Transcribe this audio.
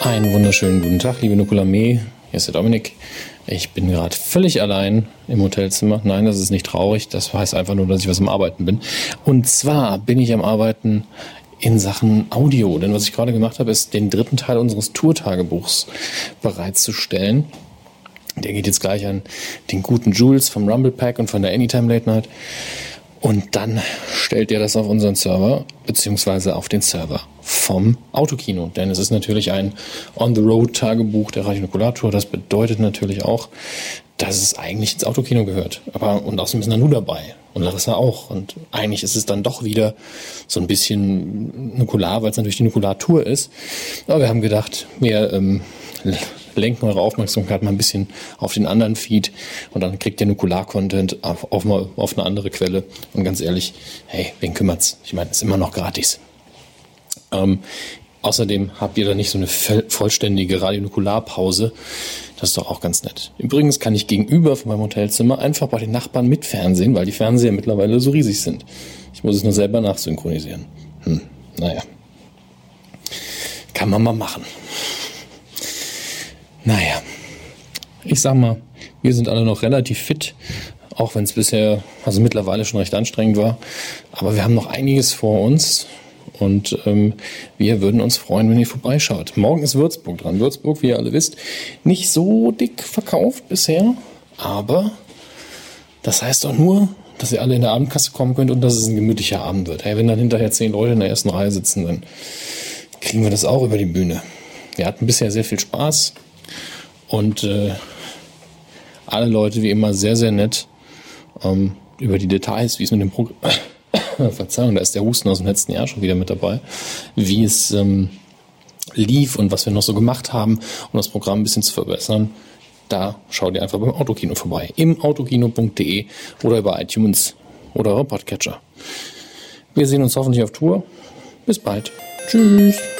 Einen wunderschönen guten Tag, liebe Nukulamee. Hier ist der Dominik. Ich bin gerade völlig allein im Hotelzimmer. Nein, das ist nicht traurig. Das heißt einfach nur, dass ich was am Arbeiten bin. Und zwar bin ich am Arbeiten in Sachen Audio. Denn was ich gerade gemacht habe, ist den dritten Teil unseres Tourtagebuchs bereitzustellen. Der geht jetzt gleich an den guten Jules vom Rumble Pack und von der Anytime Late Night. Und dann stellt ihr das auf unseren Server, beziehungsweise auf den Server vom Autokino. Denn es ist natürlich ein On-the-Road-Tagebuch der Radionukulator. Das bedeutet natürlich auch, dass es eigentlich ins Autokino gehört. Aber, und außerdem ist Nanu dabei. Und Larissa auch. Und eigentlich ist es dann doch wieder so ein bisschen Nukular, weil es natürlich die Nukular-Tour ist. Aber wir haben gedacht, wir ähm, lenken eure Aufmerksamkeit mal ein bisschen auf den anderen Feed und dann kriegt ihr Nukular-Content auf, auf, auf eine andere Quelle. Und ganz ehrlich, hey, wen kümmert's? Ich meine, ist immer noch gratis. Ähm, außerdem habt ihr da nicht so eine vollständige Radionukularpause. Das ist doch auch ganz nett. Übrigens kann ich gegenüber von meinem Hotelzimmer einfach bei den Nachbarn mit Fernsehen, weil die Fernseher mittlerweile so riesig sind. Ich muss es nur selber nachsynchronisieren. Hm, naja. Kann man mal machen. Naja, ich sag mal, wir sind alle noch relativ fit, auch wenn es bisher, also mittlerweile schon recht anstrengend war. Aber wir haben noch einiges vor uns und ähm, wir würden uns freuen, wenn ihr vorbeischaut. Morgen ist Würzburg dran. Würzburg, wie ihr alle wisst, nicht so dick verkauft bisher, aber das heißt doch nur, dass ihr alle in der Abendkasse kommen könnt und dass es ein gemütlicher Abend wird. Hey, wenn dann hinterher zehn Leute in der ersten Reihe sitzen, dann kriegen wir das auch über die Bühne. Wir hatten bisher sehr viel Spaß. Und äh, alle Leute wie immer sehr, sehr nett ähm, über die Details, wie es mit dem Programm, Verzeihung, da ist der Husten aus dem letzten Jahr schon wieder mit dabei, wie es ähm, lief und was wir noch so gemacht haben, um das Programm ein bisschen zu verbessern. Da schaut ihr einfach beim Autokino vorbei. Im autokino.de oder über iTunes oder eure Podcatcher. Wir sehen uns hoffentlich auf Tour. Bis bald. Tschüss.